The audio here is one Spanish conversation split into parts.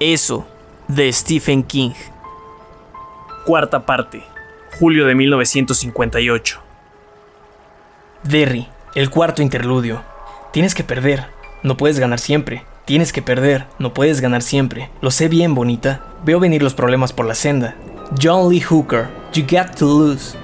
Eso, de Stephen King. Cuarta parte, julio de 1958. Derry, el cuarto interludio. Tienes que perder, no puedes ganar siempre. Tienes que perder, no puedes ganar siempre. Lo sé bien, bonita. Veo venir los problemas por la senda. John Lee Hooker, You Got to Lose.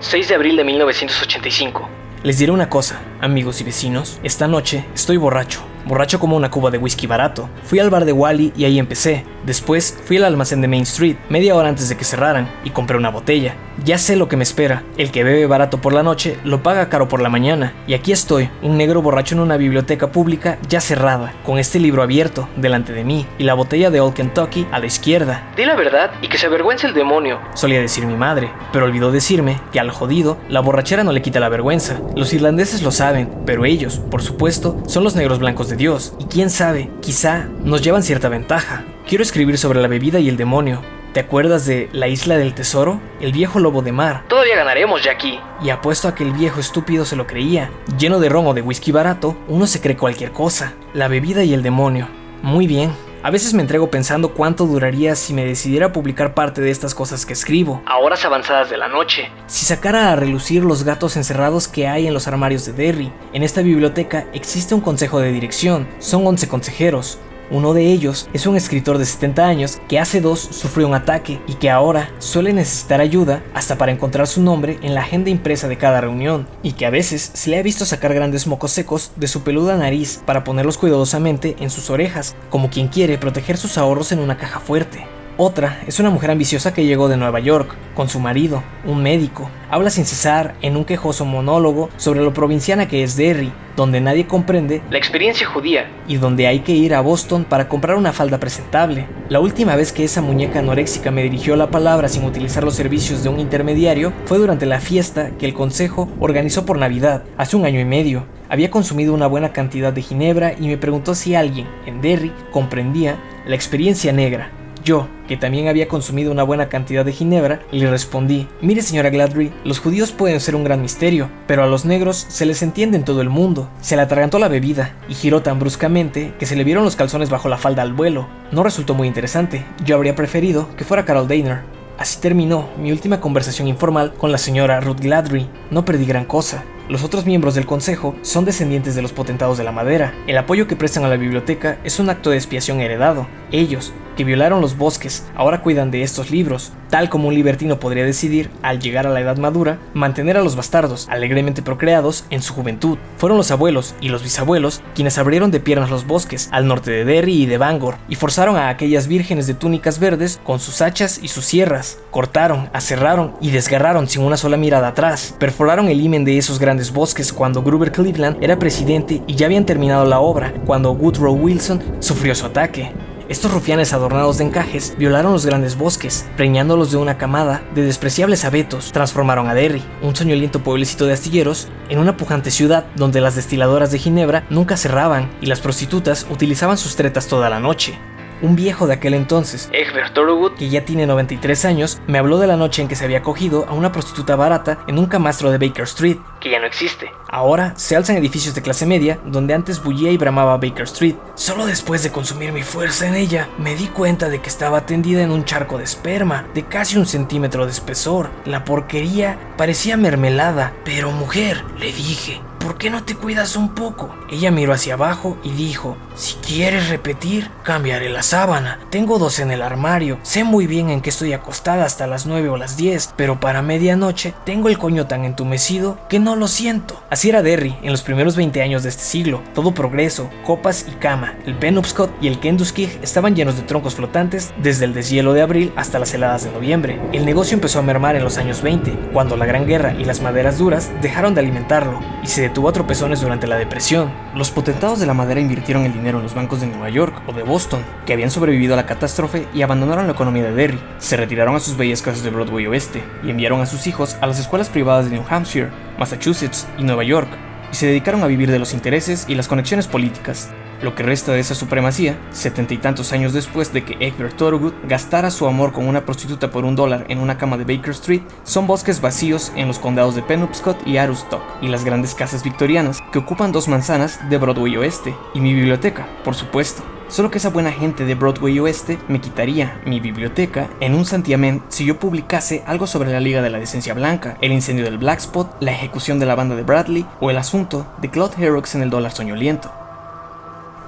6 de abril de 1985. Les diré una cosa, amigos y vecinos. Esta noche estoy borracho borracho como una cuba de whisky barato. Fui al bar de Wally y ahí empecé. Después fui al almacén de Main Street, media hora antes de que cerraran, y compré una botella. Ya sé lo que me espera. El que bebe barato por la noche lo paga caro por la mañana. Y aquí estoy, un negro borracho en una biblioteca pública ya cerrada, con este libro abierto delante de mí y la botella de Old Kentucky a la izquierda. Di la verdad y que se avergüence el demonio, solía decir mi madre, pero olvidó decirme que al jodido la borrachera no le quita la vergüenza. Los irlandeses lo saben, pero ellos, por supuesto, son los negros blancos de Dios, y quién sabe, quizá nos llevan cierta ventaja. Quiero escribir sobre la bebida y el demonio. ¿Te acuerdas de La Isla del Tesoro? El viejo lobo de mar. Todavía ganaremos, Jackie. Y apuesto a que el viejo estúpido se lo creía. Lleno de ron o de whisky barato, uno se cree cualquier cosa. La bebida y el demonio. Muy bien, a veces me entrego pensando cuánto duraría si me decidiera publicar parte de estas cosas que escribo, a horas avanzadas de la noche. Si sacara a relucir los gatos encerrados que hay en los armarios de Derry. En esta biblioteca existe un consejo de dirección, son 11 consejeros, uno de ellos es un escritor de 70 años que hace dos sufrió un ataque y que ahora suele necesitar ayuda hasta para encontrar su nombre en la agenda impresa de cada reunión, y que a veces se le ha visto sacar grandes mocos secos de su peluda nariz para ponerlos cuidadosamente en sus orejas, como quien quiere proteger sus ahorros en una caja fuerte. Otra es una mujer ambiciosa que llegó de Nueva York, con su marido, un médico. Habla sin cesar en un quejoso monólogo sobre lo provinciana que es Derry, donde nadie comprende la experiencia judía y donde hay que ir a Boston para comprar una falda presentable. La última vez que esa muñeca anoréxica me dirigió la palabra sin utilizar los servicios de un intermediario fue durante la fiesta que el consejo organizó por Navidad, hace un año y medio. Había consumido una buena cantidad de ginebra y me preguntó si alguien, en Derry, comprendía la experiencia negra yo, que también había consumido una buena cantidad de ginebra, le respondí, mire señora Gladry, los judíos pueden ser un gran misterio, pero a los negros se les entiende en todo el mundo. Se le atragantó la bebida y giró tan bruscamente que se le vieron los calzones bajo la falda al vuelo. No resultó muy interesante, yo habría preferido que fuera Carol Daner. Así terminó mi última conversación informal con la señora Ruth Gladry. No perdí gran cosa. Los otros miembros del consejo son descendientes de los potentados de la madera. El apoyo que prestan a la biblioteca es un acto de expiación heredado. Ellos, que violaron los bosques, ahora cuidan de estos libros, tal como un libertino podría decidir, al llegar a la edad madura, mantener a los bastardos, alegremente procreados, en su juventud. Fueron los abuelos y los bisabuelos quienes abrieron de piernas los bosques, al norte de Derry y de Bangor, y forzaron a aquellas vírgenes de túnicas verdes con sus hachas y sus sierras. Cortaron, aserraron y desgarraron sin una sola mirada atrás. Perforaron el himen de esos grandes bosques cuando Gruber Cleveland era presidente y ya habían terminado la obra, cuando Woodrow Wilson sufrió su ataque. Estos rufianes adornados de encajes violaron los grandes bosques, preñándolos de una camada de despreciables abetos. Transformaron a Derry, un soñoliento pueblecito de astilleros, en una pujante ciudad donde las destiladoras de Ginebra nunca cerraban y las prostitutas utilizaban sus tretas toda la noche. Un viejo de aquel entonces, Egbert Thorogood, que ya tiene 93 años, me habló de la noche en que se había cogido a una prostituta barata en un camastro de Baker Street, que ya no existe. Ahora se alzan edificios de clase media donde antes bullía y bramaba Baker Street. Solo después de consumir mi fuerza en ella, me di cuenta de que estaba tendida en un charco de esperma de casi un centímetro de espesor. La porquería parecía mermelada, pero mujer, le dije, ¿por qué no te cuidas un poco? Ella miró hacia abajo y dijo, si quieres repetir, cambiaré la sábana. Tengo dos en el armario. Sé muy bien en qué estoy acostada hasta las 9 o las 10, pero para medianoche tengo el coño tan entumecido que no lo siento. Así era Derry en los primeros 20 años de este siglo. Todo progreso, copas y cama. El Penobscot y el Kenduskig estaban llenos de troncos flotantes desde el deshielo de abril hasta las heladas de noviembre. El negocio empezó a mermar en los años 20, cuando la Gran Guerra y las maderas duras dejaron de alimentarlo y se tuvo tropezones durante la depresión. Los potentados de la madera invirtieron el dinero en los bancos de Nueva York o de Boston, que habían sobrevivido a la catástrofe y abandonaron la economía de Derry. Se retiraron a sus bellas casas de Broadway Oeste y enviaron a sus hijos a las escuelas privadas de New Hampshire, Massachusetts y Nueva York, y se dedicaron a vivir de los intereses y las conexiones políticas. Lo que resta de esa supremacía, setenta y tantos años después de que Egbert Thorogood gastara su amor con una prostituta por un dólar en una cama de Baker Street, son bosques vacíos en los condados de Penobscot y Aroostook, y las grandes casas victorianas que ocupan dos manzanas de Broadway Oeste, y mi biblioteca, por supuesto. Solo que esa buena gente de Broadway Oeste me quitaría mi biblioteca en un santiamén si yo publicase algo sobre la Liga de la Decencia Blanca, el incendio del Black Spot, la ejecución de la banda de Bradley o el asunto de Claude Herox en el dólar soñoliento.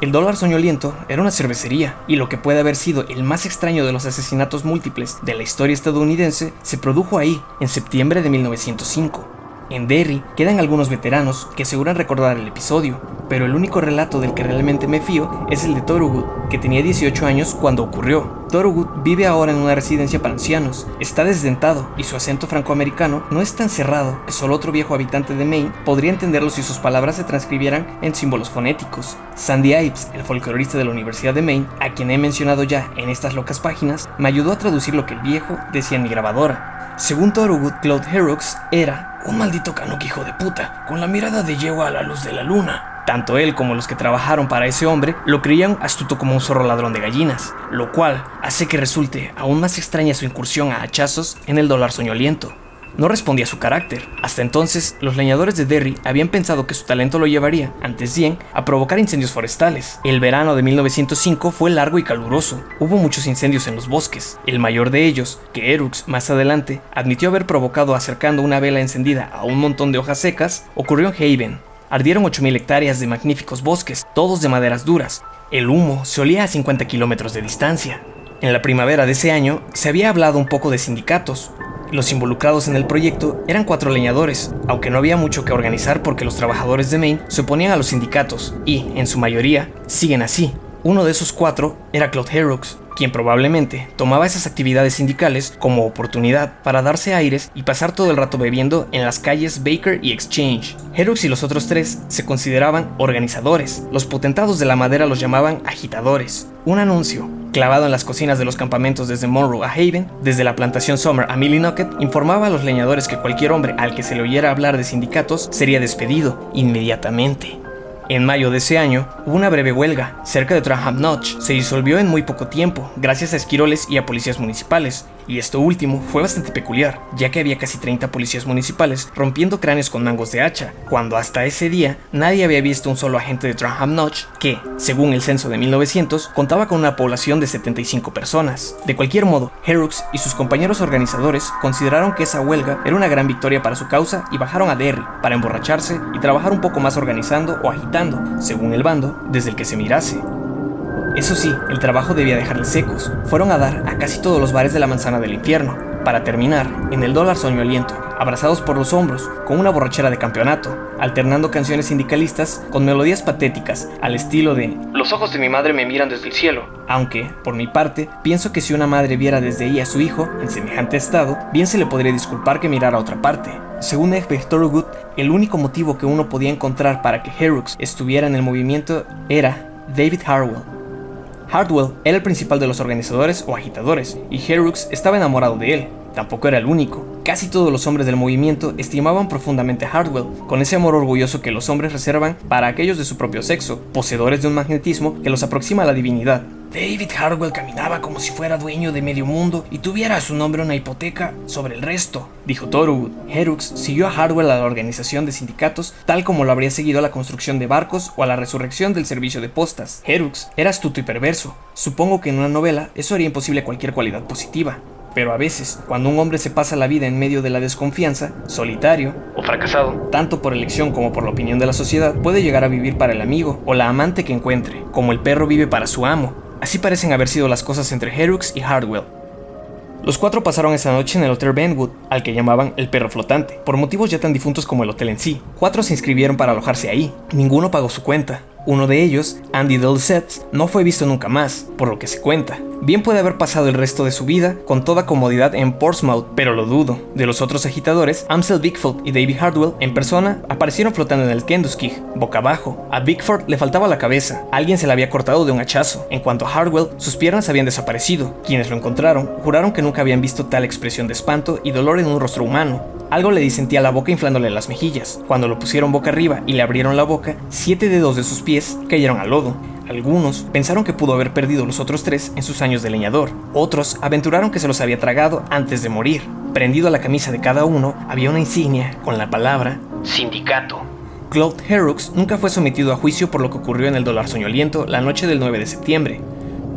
El dólar soñoliento era una cervecería, y lo que puede haber sido el más extraño de los asesinatos múltiples de la historia estadounidense se produjo ahí, en septiembre de 1905. En Derry quedan algunos veteranos que aseguran recordar el episodio, pero el único relato del que realmente me fío es el de Thorogood, que tenía 18 años cuando ocurrió. Thorogood vive ahora en una residencia para ancianos, está desdentado y su acento francoamericano no es tan cerrado que solo otro viejo habitante de Maine podría entenderlo si sus palabras se transcribieran en símbolos fonéticos. Sandy Ives, el folclorista de la Universidad de Maine, a quien he mencionado ya en estas locas páginas, me ayudó a traducir lo que el viejo decía en mi grabadora. Según Thorogood, Claude Herox era un maldito canuck hijo de puta, con la mirada de yegua a la luz de la luna. Tanto él como los que trabajaron para ese hombre lo creían astuto como un zorro ladrón de gallinas, lo cual hace que resulte aún más extraña su incursión a hachazos en el dólar soñoliento no respondía a su carácter. Hasta entonces, los leñadores de Derry habían pensado que su talento lo llevaría, antes bien, a provocar incendios forestales. El verano de 1905 fue largo y caluroso. Hubo muchos incendios en los bosques. El mayor de ellos, que Erux más adelante admitió haber provocado acercando una vela encendida a un montón de hojas secas, ocurrió en Haven. Ardieron 8.000 hectáreas de magníficos bosques, todos de maderas duras. El humo se olía a 50 kilómetros de distancia. En la primavera de ese año se había hablado un poco de sindicatos, los involucrados en el proyecto eran cuatro leñadores, aunque no había mucho que organizar porque los trabajadores de Maine se oponían a los sindicatos y, en su mayoría, siguen así. Uno de esos cuatro era Claude Herox, quien probablemente tomaba esas actividades sindicales como oportunidad para darse aires y pasar todo el rato bebiendo en las calles Baker y Exchange. Herux y los otros tres se consideraban organizadores, los potentados de la madera los llamaban agitadores. Un anuncio, clavado en las cocinas de los campamentos desde Monroe a Haven, desde la plantación Summer a Millinocket, informaba a los leñadores que cualquier hombre al que se le oyera hablar de sindicatos sería despedido inmediatamente. En mayo de ese año, hubo una breve huelga cerca de Traham Notch. Se disolvió en muy poco tiempo, gracias a esquiroles y a policías municipales, y esto último fue bastante peculiar, ya que había casi 30 policías municipales rompiendo cráneos con mangos de hacha, cuando hasta ese día nadie había visto un solo agente de Traham Notch que, según el censo de 1900, contaba con una población de 75 personas. De cualquier modo, Herux y sus compañeros organizadores consideraron que esa huelga era una gran victoria para su causa y bajaron a Derry para emborracharse y trabajar un poco más organizando o agitando, según el bando, desde el que se mirase. Eso sí, el trabajo debía dejarles secos. Fueron a dar a casi todos los bares de la manzana del infierno, para terminar en el dólar soñoliento, abrazados por los hombros, con una borrachera de campeonato, alternando canciones sindicalistas con melodías patéticas, al estilo de Los ojos de mi madre me miran desde el cielo. Aunque, por mi parte, pienso que si una madre viera desde ahí a su hijo, en semejante estado, bien se le podría disculpar que mirara a otra parte. Según Egbert Thorogood, el único motivo que uno podía encontrar para que Herux estuviera en el movimiento era David Harwell, Hardwell era el principal de los organizadores o agitadores, y Herux estaba enamorado de él. Tampoco era el único. Casi todos los hombres del movimiento estimaban profundamente a Hardwell, con ese amor orgulloso que los hombres reservan para aquellos de su propio sexo, poseedores de un magnetismo que los aproxima a la divinidad. David Hardwell caminaba como si fuera dueño de medio mundo y tuviera a su nombre una hipoteca sobre el resto, dijo Thorogood. Herux siguió a Hardwell a la organización de sindicatos tal como lo habría seguido a la construcción de barcos o a la resurrección del servicio de postas. Herux era astuto y perverso. Supongo que en una novela eso haría imposible cualquier cualidad positiva. Pero a veces, cuando un hombre se pasa la vida en medio de la desconfianza, solitario o fracasado, tanto por elección como por la opinión de la sociedad, puede llegar a vivir para el amigo o la amante que encuentre, como el perro vive para su amo, Así parecen haber sido las cosas entre Herux y Hardwell. Los cuatro pasaron esa noche en el Hotel Benwood, al que llamaban el perro flotante, por motivos ya tan difuntos como el hotel en sí. Cuatro se inscribieron para alojarse ahí, ninguno pagó su cuenta, uno de ellos, Andy Dulcet, no fue visto nunca más, por lo que se cuenta. Bien puede haber pasado el resto de su vida con toda comodidad en Portsmouth, pero lo dudo. De los otros agitadores, Amsel Bickford y David Hardwell, en persona, aparecieron flotando en el Kenduskig, boca abajo. A Bickford le faltaba la cabeza, alguien se la había cortado de un hachazo. En cuanto a Hardwell, sus piernas habían desaparecido. Quienes lo encontraron juraron que nunca habían visto tal expresión de espanto y dolor en un rostro humano. Algo le disentía la boca inflándole las mejillas. Cuando lo pusieron boca arriba y le abrieron la boca, siete dedos de sus pies cayeron al lodo. Algunos pensaron que pudo haber perdido los otros tres en sus años de leñador. Otros aventuraron que se los había tragado antes de morir. Prendido a la camisa de cada uno había una insignia con la palabra sindicato. Claude Herrux nunca fue sometido a juicio por lo que ocurrió en el dólar soñoliento la noche del 9 de septiembre.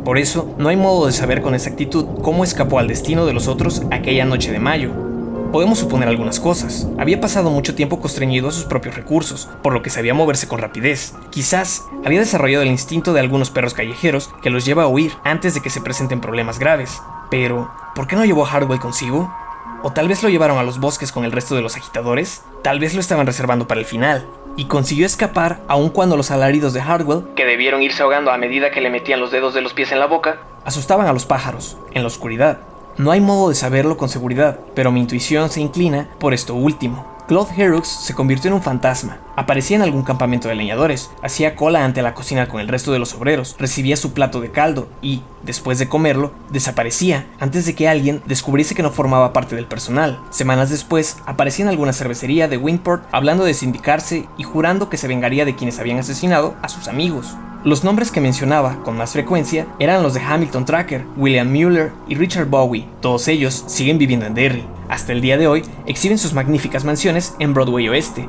Por eso, no hay modo de saber con exactitud cómo escapó al destino de los otros aquella noche de mayo. Podemos suponer algunas cosas. Había pasado mucho tiempo constreñido a sus propios recursos, por lo que sabía moverse con rapidez. Quizás había desarrollado el instinto de algunos perros callejeros que los lleva a huir antes de que se presenten problemas graves. Pero, ¿por qué no llevó a Hardwell consigo? ¿O tal vez lo llevaron a los bosques con el resto de los agitadores? Tal vez lo estaban reservando para el final y consiguió escapar aun cuando los alaridos de Hardwell, que debieron irse ahogando a medida que le metían los dedos de los pies en la boca, asustaban a los pájaros, en la oscuridad. No hay modo de saberlo con seguridad, pero mi intuición se inclina por esto último. Claude Herux se convirtió en un fantasma. Aparecía en algún campamento de leñadores, hacía cola ante la cocina con el resto de los obreros, recibía su plato de caldo y, después de comerlo, desaparecía antes de que alguien descubriese que no formaba parte del personal. Semanas después, aparecía en alguna cervecería de Winport hablando de sindicarse y jurando que se vengaría de quienes habían asesinado a sus amigos. Los nombres que mencionaba con más frecuencia eran los de Hamilton Tracker, William Mueller y Richard Bowie. Todos ellos siguen viviendo en Derry. Hasta el día de hoy exhiben sus magníficas mansiones en Broadway Oeste.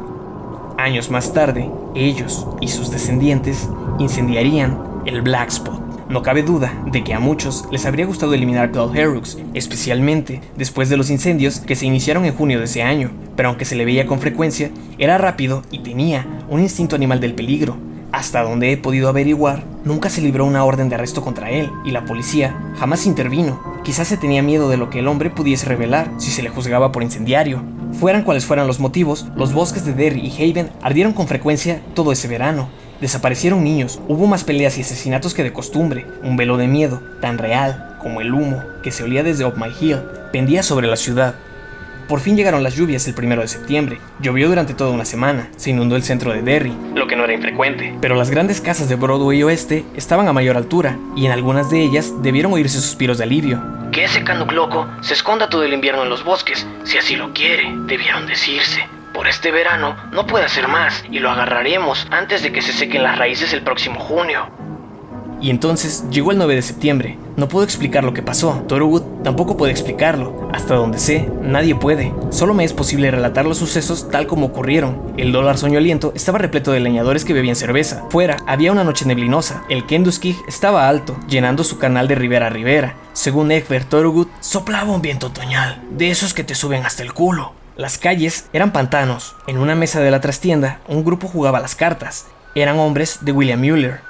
Años más tarde, ellos y sus descendientes incendiarían el Black Spot. No cabe duda de que a muchos les habría gustado eliminar Claude Herrux, especialmente después de los incendios que se iniciaron en junio de ese año, pero aunque se le veía con frecuencia, era rápido y tenía un instinto animal del peligro. Hasta donde he podido averiguar, nunca se libró una orden de arresto contra él, y la policía jamás intervino. Quizás se tenía miedo de lo que el hombre pudiese revelar si se le juzgaba por incendiario. Fueran cuales fueran los motivos, los bosques de Derry y Haven ardieron con frecuencia todo ese verano. Desaparecieron niños, hubo más peleas y asesinatos que de costumbre. Un velo de miedo, tan real como el humo que se olía desde Up My Hill, pendía sobre la ciudad. Por fin llegaron las lluvias el primero de septiembre. Llovió durante toda una semana. Se inundó el centro de Derry, lo que no era infrecuente. Pero las grandes casas de Broadway Oeste estaban a mayor altura, y en algunas de ellas debieron oírse suspiros de alivio. Que ese Canuck loco se esconda todo el invierno en los bosques, si así lo quiere, debieron decirse. Por este verano no puede hacer más, y lo agarraremos antes de que se sequen las raíces el próximo junio. Y entonces llegó el 9 de septiembre. No puedo explicar lo que pasó. Thorwood tampoco puede explicarlo. Hasta donde sé, nadie puede. Solo me es posible relatar los sucesos tal como ocurrieron. El dólar soñoliento estaba repleto de leñadores que bebían cerveza. Fuera había una noche neblinosa. El Kenduskig estaba alto, llenando su canal de ribera a ribera. Según Egbert Thorwood, soplaba un viento otoñal, de esos que te suben hasta el culo. Las calles eran pantanos. En una mesa de la trastienda, un grupo jugaba las cartas. Eran hombres de William Mueller,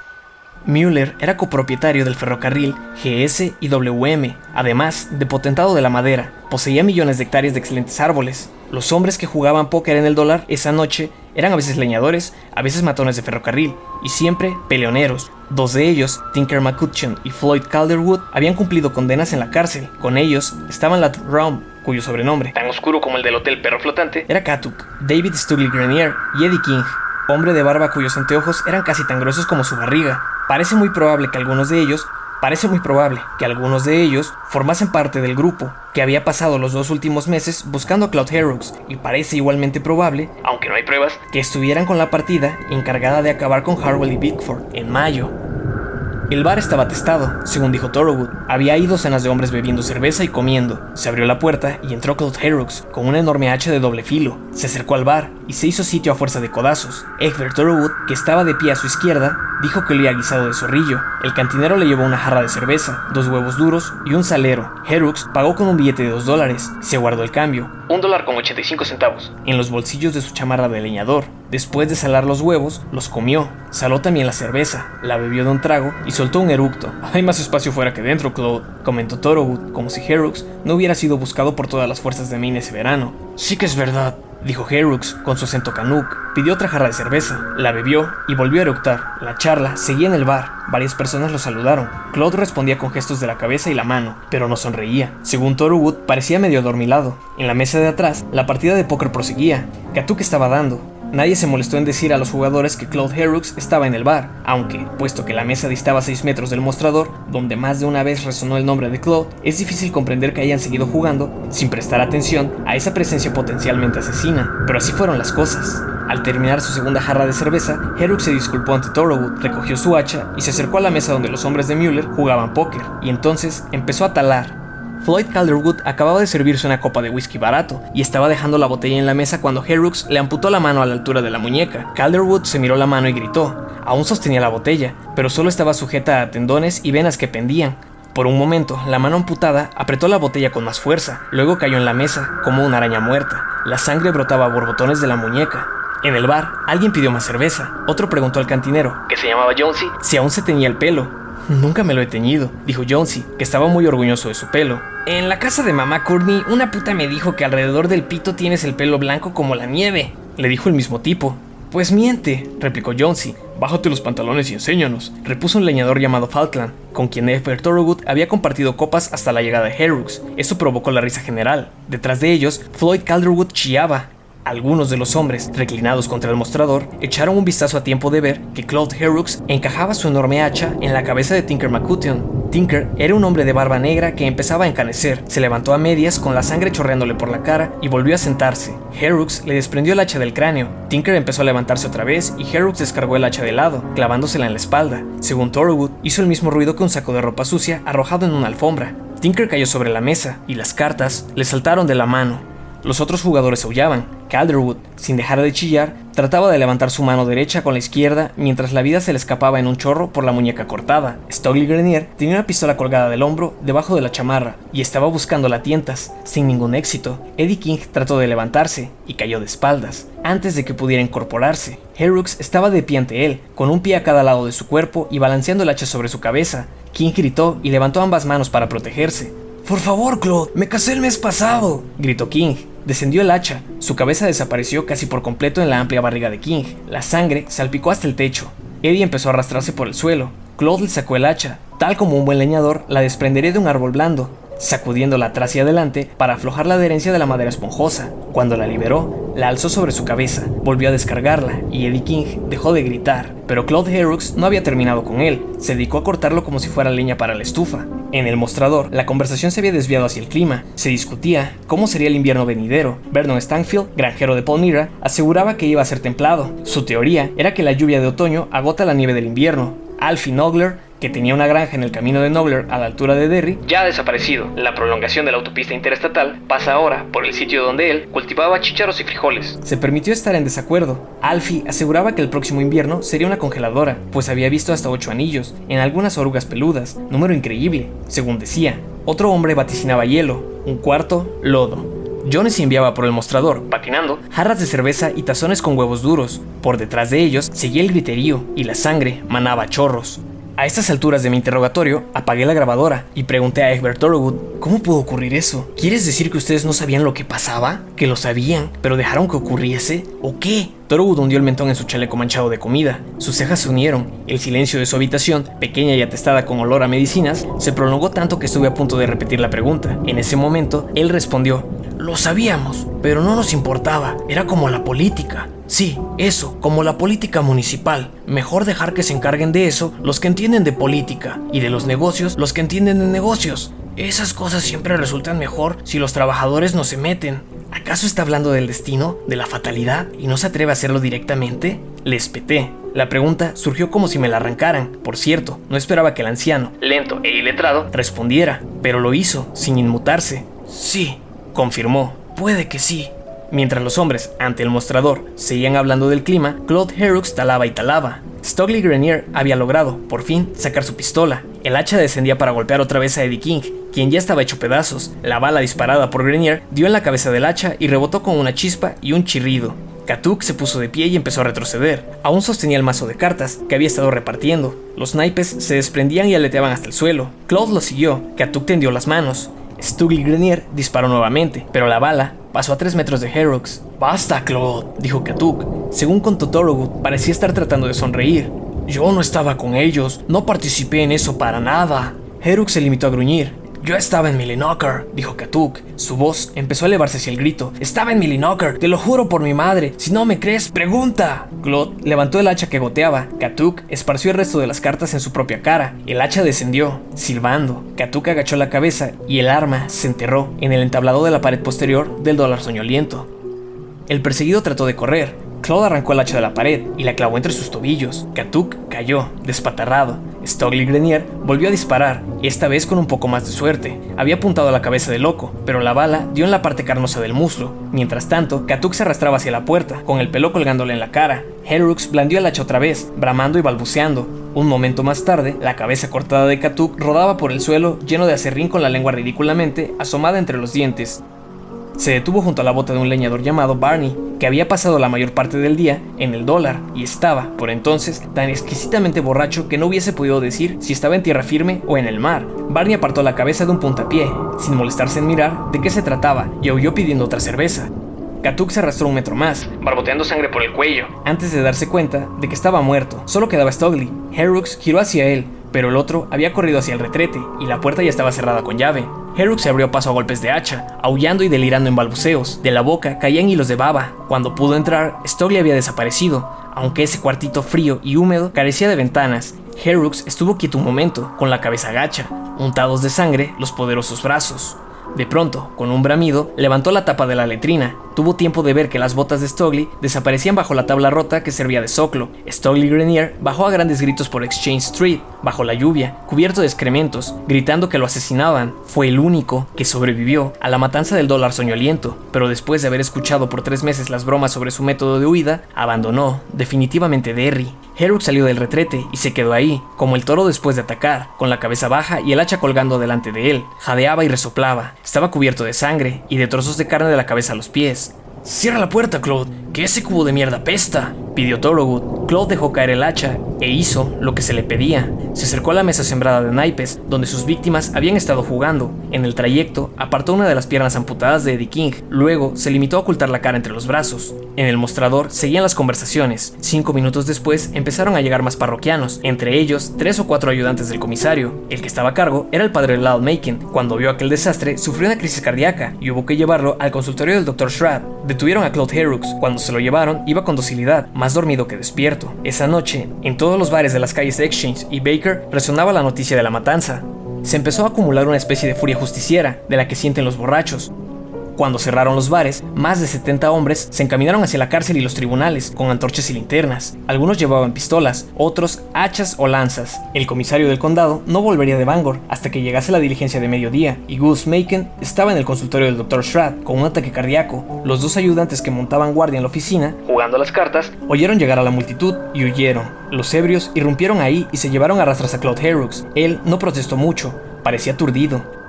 Müller era copropietario del ferrocarril GS y WM, además de potentado de la madera. Poseía millones de hectáreas de excelentes árboles. Los hombres que jugaban póker en el dólar esa noche eran a veces leñadores, a veces matones de ferrocarril, y siempre peleoneros. Dos de ellos, Tinker McCutcheon y Floyd Calderwood, habían cumplido condenas en la cárcel. Con ellos estaban Lat Raum, cuyo sobrenombre, tan oscuro como el del Hotel Perro Flotante, era Katuk, David Stugley Grenier y Eddie King, hombre de barba cuyos anteojos eran casi tan gruesos como su barriga. Parece muy probable que algunos de ellos Parece muy probable que algunos de ellos formasen parte del grupo que había pasado los dos últimos meses buscando a Cloud Herrocks y parece igualmente probable, aunque no hay pruebas, que estuvieran con la partida encargada de acabar con Harwell y Bigford en mayo. El bar estaba atestado, según dijo Thorowood. Había ahí docenas de hombres bebiendo cerveza y comiendo. Se abrió la puerta y entró Claude Herrocks con una enorme hacha de doble filo. Se acercó al bar y se hizo sitio a fuerza de codazos. Egbert Thorowood, que estaba de pie a su izquierda, dijo que olía guisado de zorrillo. El cantinero le llevó una jarra de cerveza, dos huevos duros y un salero. Herrocks pagó con un billete de dos dólares. Se guardó el cambio. Un dólar con 85 centavos. En los bolsillos de su chamarra de leñador. Después de salar los huevos, los comió. Saló también la cerveza, la bebió de un trago y soltó un eructo. Hay más espacio fuera que dentro, Claude, comentó Thorowood, como si Herrocks no hubiera sido buscado por todas las fuerzas de Maine ese verano. Sí que es verdad, dijo Herrocks con su acento canuck. Pidió otra jarra de cerveza, la bebió y volvió a eructar. La charla seguía en el bar. Varias personas lo saludaron. Claude respondía con gestos de la cabeza y la mano, pero no sonreía. Según Thorowood, parecía medio adormilado. En la mesa de atrás, la partida de póker proseguía. Katuk estaba dando, Nadie se molestó en decir a los jugadores que Claude Herrux estaba en el bar, aunque, puesto que la mesa distaba 6 metros del mostrador, donde más de una vez resonó el nombre de Claude, es difícil comprender que hayan seguido jugando sin prestar atención a esa presencia potencialmente asesina. Pero así fueron las cosas. Al terminar su segunda jarra de cerveza, Herrux se disculpó ante Thorowood, recogió su hacha y se acercó a la mesa donde los hombres de Müller jugaban póker, y entonces empezó a talar Floyd Calderwood acababa de servirse una copa de whisky barato y estaba dejando la botella en la mesa cuando Herrux le amputó la mano a la altura de la muñeca. Calderwood se miró la mano y gritó. Aún sostenía la botella, pero solo estaba sujeta a tendones y venas que pendían. Por un momento, la mano amputada apretó la botella con más fuerza, luego cayó en la mesa, como una araña muerta. La sangre brotaba a borbotones de la muñeca. En el bar, alguien pidió más cerveza. Otro preguntó al cantinero, que se llamaba Jonesy, si aún se tenía el pelo. Nunca me lo he teñido, dijo Jonesy, que estaba muy orgulloso de su pelo. En la casa de mamá Courtney, una puta me dijo que alrededor del pito tienes el pelo blanco como la nieve, le dijo el mismo tipo. Pues miente, replicó Jonesy. Bájate los pantalones y enséñanos, repuso un leñador llamado Falkland, con quien Egbert Thorogood había compartido copas hasta la llegada de Herrux. Eso provocó la risa general. Detrás de ellos, Floyd Calderwood chillaba, algunos de los hombres, reclinados contra el mostrador, echaron un vistazo a tiempo de ver que Claude Herrux encajaba su enorme hacha en la cabeza de Tinker McCutcheon. Tinker era un hombre de barba negra que empezaba a encanecer, se levantó a medias con la sangre chorreándole por la cara y volvió a sentarse. Herrux le desprendió el hacha del cráneo. Tinker empezó a levantarse otra vez y Herrux descargó el hacha de lado, clavándosela en la espalda. Según Thorwood, hizo el mismo ruido que un saco de ropa sucia arrojado en una alfombra. Tinker cayó sobre la mesa y las cartas le saltaron de la mano. Los otros jugadores aullaban. Calderwood, sin dejar de chillar, trataba de levantar su mano derecha con la izquierda mientras la vida se le escapaba en un chorro por la muñeca cortada. Stogly Grenier tenía una pistola colgada del hombro debajo de la chamarra y estaba buscando la tientas, sin ningún éxito. Eddie King trató de levantarse y cayó de espaldas, antes de que pudiera incorporarse. Herrux estaba de pie ante él, con un pie a cada lado de su cuerpo y balanceando el hacha sobre su cabeza. King gritó y levantó ambas manos para protegerse. Por favor, Claude, me casé el mes pasado, gritó King. Descendió el hacha, su cabeza desapareció casi por completo en la amplia barriga de King. La sangre salpicó hasta el techo. Eddie empezó a arrastrarse por el suelo. Claude le sacó el hacha. Tal como un buen leñador, la desprendería de un árbol blando, sacudiéndola atrás y adelante para aflojar la adherencia de la madera esponjosa. Cuando la liberó, la alzó sobre su cabeza, volvió a descargarla y Eddie King dejó de gritar. Pero Claude Herrux no había terminado con él, se dedicó a cortarlo como si fuera leña para la estufa. En el mostrador, la conversación se había desviado hacia el clima. Se discutía cómo sería el invierno venidero. Vernon Stanfield, granjero de Palmyra, aseguraba que iba a ser templado. Su teoría era que la lluvia de otoño agota la nieve del invierno. Alfie Nogler que tenía una granja en el camino de Nobler a la altura de Derry, ya ha desaparecido. La prolongación de la autopista interestatal pasa ahora por el sitio donde él cultivaba chícharos y frijoles. Se permitió estar en desacuerdo. Alfie aseguraba que el próximo invierno sería una congeladora, pues había visto hasta ocho anillos, en algunas orugas peludas, número increíble, según decía. Otro hombre vaticinaba hielo, un cuarto, lodo. Jones enviaba por el mostrador, patinando, jarras de cerveza y tazones con huevos duros. Por detrás de ellos seguía el griterío y la sangre manaba chorros. A estas alturas de mi interrogatorio, apagué la grabadora y pregunté a Egbert Thorogood, ¿cómo pudo ocurrir eso? ¿Quieres decir que ustedes no sabían lo que pasaba? ¿Que lo sabían, pero dejaron que ocurriese? ¿O qué? Thorogood hundió el mentón en su chaleco manchado de comida. Sus cejas se unieron. El silencio de su habitación, pequeña y atestada con olor a medicinas, se prolongó tanto que estuve a punto de repetir la pregunta. En ese momento, él respondió, lo sabíamos, pero no nos importaba. Era como la política. Sí, eso, como la política municipal. Mejor dejar que se encarguen de eso los que entienden de política y de los negocios los que entienden de negocios. Esas cosas siempre resultan mejor si los trabajadores no se meten. ¿Acaso está hablando del destino, de la fatalidad, y no se atreve a hacerlo directamente? Le espeté. La pregunta surgió como si me la arrancaran. Por cierto, no esperaba que el anciano, lento e iletrado, respondiera, pero lo hizo, sin inmutarse. Sí, confirmó. Puede que sí. Mientras los hombres, ante el mostrador, seguían hablando del clima, Claude Herrux talaba y talaba. Stockley Grenier había logrado, por fin, sacar su pistola. El hacha descendía para golpear otra vez a Eddie King, quien ya estaba hecho pedazos. La bala disparada por Grenier dio en la cabeza del hacha y rebotó con una chispa y un chirrido. Katuk se puso de pie y empezó a retroceder. Aún sostenía el mazo de cartas que había estado repartiendo. Los naipes se desprendían y aleteaban hasta el suelo. Claude lo siguió. Katuk tendió las manos. Stugly Grenier disparó nuevamente, pero la bala pasó a 3 metros de Herrux. Basta, Claude, dijo Katuk. Según contó Thorogood, parecía estar tratando de sonreír. Yo no estaba con ellos, no participé en eso para nada. Herrux se limitó a gruñir. Yo estaba en Millinocker, dijo Katuk. Su voz empezó a elevarse hacia el grito. Estaba en Millinocker, te lo juro por mi madre. Si no me crees, pregunta. Claude levantó el hacha que goteaba. Katuk esparció el resto de las cartas en su propia cara. El hacha descendió, silbando. Katuk agachó la cabeza y el arma se enterró en el entablado de la pared posterior del dólar soñoliento. El perseguido trató de correr. Claude arrancó el hacha de la pared y la clavó entre sus tobillos. Katuk cayó, despatarrado. Stogly Grenier volvió a disparar, esta vez con un poco más de suerte. Había apuntado a la cabeza del loco, pero la bala dio en la parte carnosa del muslo. Mientras tanto, Katuk se arrastraba hacia la puerta, con el pelo colgándole en la cara. Herux blandió el hacha otra vez, bramando y balbuceando. Un momento más tarde, la cabeza cortada de Katuk rodaba por el suelo, lleno de acerrín con la lengua ridículamente asomada entre los dientes. Se detuvo junto a la bota de un leñador llamado Barney, que había pasado la mayor parte del día en el dólar y estaba, por entonces, tan exquisitamente borracho que no hubiese podido decir si estaba en tierra firme o en el mar. Barney apartó la cabeza de un puntapié, sin molestarse en mirar de qué se trataba, y aulló pidiendo otra cerveza. Katuk se arrastró un metro más, barboteando sangre por el cuello, antes de darse cuenta de que estaba muerto. Solo quedaba Stogly. Herux giró hacia él, pero el otro había corrido hacia el retrete y la puerta ya estaba cerrada con llave. Herux se abrió paso a golpes de hacha, aullando y delirando en balbuceos. De la boca caían hilos de baba. Cuando pudo entrar, Stogly había desaparecido, aunque ese cuartito frío y húmedo carecía de ventanas. Herux estuvo quieto un momento, con la cabeza gacha, untados de sangre los poderosos brazos. De pronto, con un bramido, levantó la tapa de la letrina. Tuvo tiempo de ver que las botas de Stogly desaparecían bajo la tabla rota que servía de soclo. Stogly Grenier bajó a grandes gritos por Exchange Street, bajo la lluvia, cubierto de excrementos, gritando que lo asesinaban. Fue el único que sobrevivió a la matanza del dólar soñoliento, pero después de haber escuchado por tres meses las bromas sobre su método de huida, abandonó definitivamente Derry. Herrick salió del retrete y se quedó ahí, como el toro después de atacar, con la cabeza baja y el hacha colgando delante de él. Jadeaba y resoplaba. Estaba cubierto de sangre y de trozos de carne de la cabeza a los pies. Cierra la puerta, Claude, que ese cubo de mierda pesta, pidió Thorogood. Claude dejó caer el hacha e hizo lo que se le pedía. Se acercó a la mesa sembrada de naipes, donde sus víctimas habían estado jugando. En el trayecto, apartó una de las piernas amputadas de Eddie King. Luego, se limitó a ocultar la cara entre los brazos. En el mostrador seguían las conversaciones. Cinco minutos después, empezaron a llegar más parroquianos, entre ellos tres o cuatro ayudantes del comisario. El que estaba a cargo era el padre Lal Macon. Cuando vio aquel desastre, sufrió una crisis cardíaca y hubo que llevarlo al consultorio del Dr. Shrad. Detuvieron a Claude Herux. Cuando se lo llevaron, iba con docilidad, más dormido que despierto. Esa noche, en todos los bares de las calles de Exchange y Baker resonaba la noticia de la matanza. Se empezó a acumular una especie de furia justiciera, de la que sienten los borrachos. Cuando cerraron los bares, más de 70 hombres se encaminaron hacia la cárcel y los tribunales, con antorchas y linternas. Algunos llevaban pistolas, otros hachas o lanzas. El comisario del condado no volvería de Bangor hasta que llegase la diligencia de mediodía, y Gus Macon estaba en el consultorio del Dr. Shrad con un ataque cardíaco. Los dos ayudantes que montaban guardia en la oficina, jugando las cartas, oyeron llegar a la multitud y huyeron. Los ebrios irrumpieron ahí y se llevaron a rastras a Claude Herrux. Él no protestó mucho, parecía aturdido.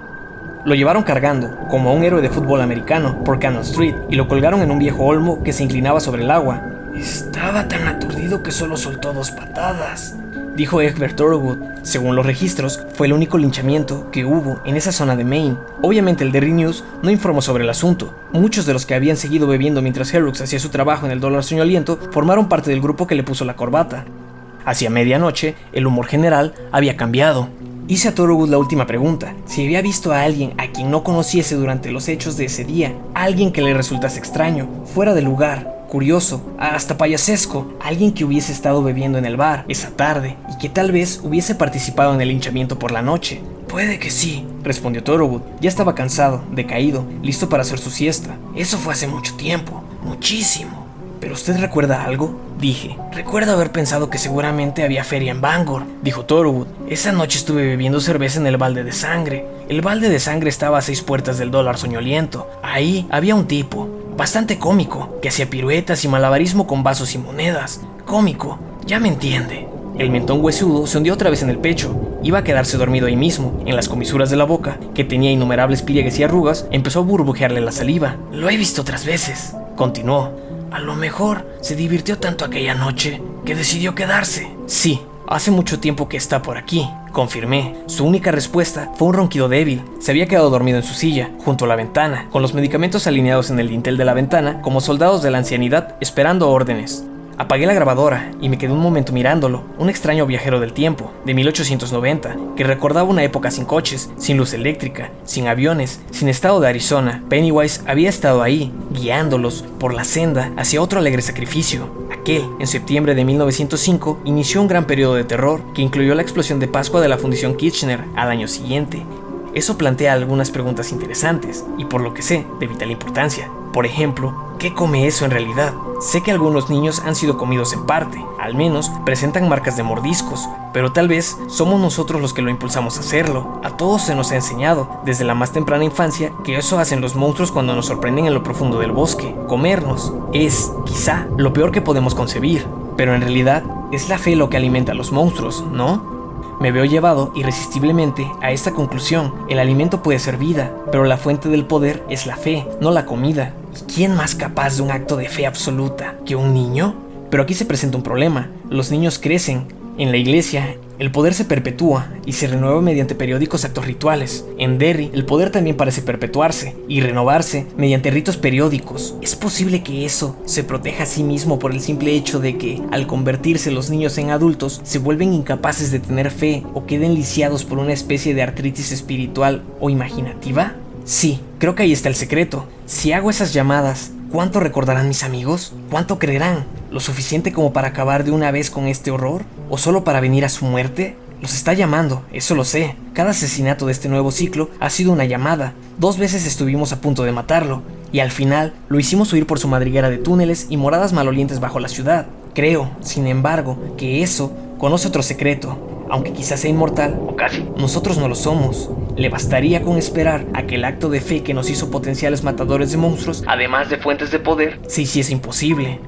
Lo llevaron cargando, como a un héroe de fútbol americano, por Cannon Street y lo colgaron en un viejo olmo que se inclinaba sobre el agua. Estaba tan aturdido que solo soltó dos patadas, dijo Egbert Thorogood. Según los registros, fue el único linchamiento que hubo en esa zona de Maine. Obviamente el Derry News no informó sobre el asunto. Muchos de los que habían seguido bebiendo mientras Herrux hacía su trabajo en el dólar soñoliento formaron parte del grupo que le puso la corbata. Hacia medianoche, el humor general había cambiado. Hice a Thorogood la última pregunta, si había visto a alguien a quien no conociese durante los hechos de ese día, alguien que le resultase extraño, fuera de lugar, curioso, hasta payasesco, alguien que hubiese estado bebiendo en el bar esa tarde y que tal vez hubiese participado en el hinchamiento por la noche. Puede que sí, respondió Thorogood. Ya estaba cansado, decaído, listo para hacer su siesta. Eso fue hace mucho tiempo, muchísimo. ¿Pero usted recuerda algo? Dije. Recuerdo haber pensado que seguramente había feria en Bangor, dijo Thorogood. Esa noche estuve bebiendo cerveza en el balde de sangre. El balde de sangre estaba a seis puertas del dólar soñoliento. Ahí había un tipo, bastante cómico, que hacía piruetas y malabarismo con vasos y monedas. Cómico, ya me entiende. El mentón huesudo se hundió otra vez en el pecho. Iba a quedarse dormido ahí mismo, en las comisuras de la boca, que tenía innumerables pliegues y arrugas, empezó a burbujearle la saliva. Lo he visto otras veces, continuó. A lo mejor se divirtió tanto aquella noche que decidió quedarse. Sí, hace mucho tiempo que está por aquí, confirmé. Su única respuesta fue un ronquido débil. Se había quedado dormido en su silla, junto a la ventana, con los medicamentos alineados en el dintel de la ventana como soldados de la ancianidad esperando órdenes. Apagué la grabadora y me quedé un momento mirándolo, un extraño viajero del tiempo, de 1890, que recordaba una época sin coches, sin luz eléctrica, sin aviones, sin estado de Arizona. Pennywise había estado ahí, guiándolos por la senda hacia otro alegre sacrificio. Aquel, en septiembre de 1905, inició un gran periodo de terror que incluyó la explosión de Pascua de la Fundición Kitchener al año siguiente. Eso plantea algunas preguntas interesantes y por lo que sé, de vital importancia. Por ejemplo, ¿qué come eso en realidad? Sé que algunos niños han sido comidos en parte, al menos presentan marcas de mordiscos, pero tal vez somos nosotros los que lo impulsamos a hacerlo. A todos se nos ha enseñado, desde la más temprana infancia, que eso hacen los monstruos cuando nos sorprenden en lo profundo del bosque. Comernos es, quizá, lo peor que podemos concebir, pero en realidad es la fe lo que alimenta a los monstruos, ¿no? Me veo llevado irresistiblemente a esta conclusión. El alimento puede ser vida, pero la fuente del poder es la fe, no la comida. ¿Y quién más capaz de un acto de fe absoluta que un niño? Pero aquí se presenta un problema. Los niños crecen, en la iglesia, el poder se perpetúa y se renueva mediante periódicos actos rituales. En Derry, el poder también parece perpetuarse y renovarse mediante ritos periódicos. ¿Es posible que eso se proteja a sí mismo por el simple hecho de que, al convertirse los niños en adultos, se vuelven incapaces de tener fe o queden lisiados por una especie de artritis espiritual o imaginativa? Sí, creo que ahí está el secreto. Si hago esas llamadas, ¿cuánto recordarán mis amigos? ¿Cuánto creerán? ¿Lo suficiente como para acabar de una vez con este horror? ¿O solo para venir a su muerte? Los está llamando, eso lo sé. Cada asesinato de este nuevo ciclo ha sido una llamada. Dos veces estuvimos a punto de matarlo, y al final lo hicimos huir por su madriguera de túneles y moradas malolientes bajo la ciudad. Creo, sin embargo, que eso conoce otro secreto, aunque quizás sea inmortal, o casi, nosotros no lo somos. Le bastaría con esperar a que el acto de fe que nos hizo potenciales matadores de monstruos, además de fuentes de poder, se hiciese imposible.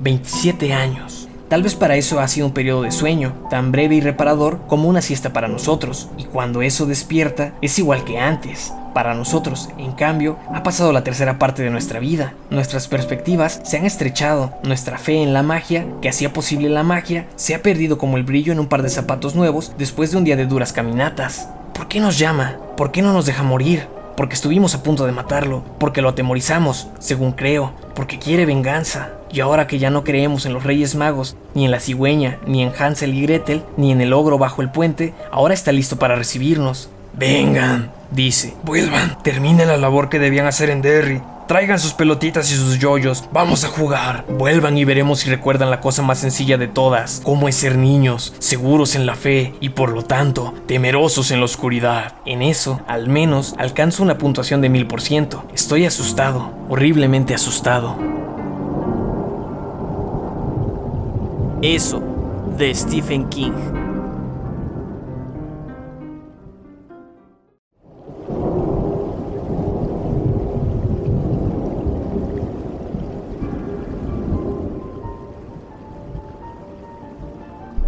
27 años. Tal vez para eso ha sido un periodo de sueño, tan breve y reparador como una siesta para nosotros, y cuando eso despierta es igual que antes. Para nosotros, en cambio, ha pasado la tercera parte de nuestra vida. Nuestras perspectivas se han estrechado, nuestra fe en la magia, que hacía posible la magia, se ha perdido como el brillo en un par de zapatos nuevos después de un día de duras caminatas. ¿Por qué nos llama? ¿Por qué no nos deja morir? Porque estuvimos a punto de matarlo, porque lo atemorizamos, según creo, porque quiere venganza. Y ahora que ya no creemos en los Reyes Magos, ni en la cigüeña, ni en Hansel y Gretel, ni en el ogro bajo el puente, ahora está listo para recibirnos. Vengan, dice. Vuelvan, terminen la labor que debían hacer en Derry. Traigan sus pelotitas y sus yoyos. Vamos a jugar. Vuelvan y veremos si recuerdan la cosa más sencilla de todas. Cómo es ser niños, seguros en la fe y por lo tanto, temerosos en la oscuridad. En eso, al menos, alcanzo una puntuación de mil por ciento. Estoy asustado, horriblemente asustado. Eso, de Stephen King.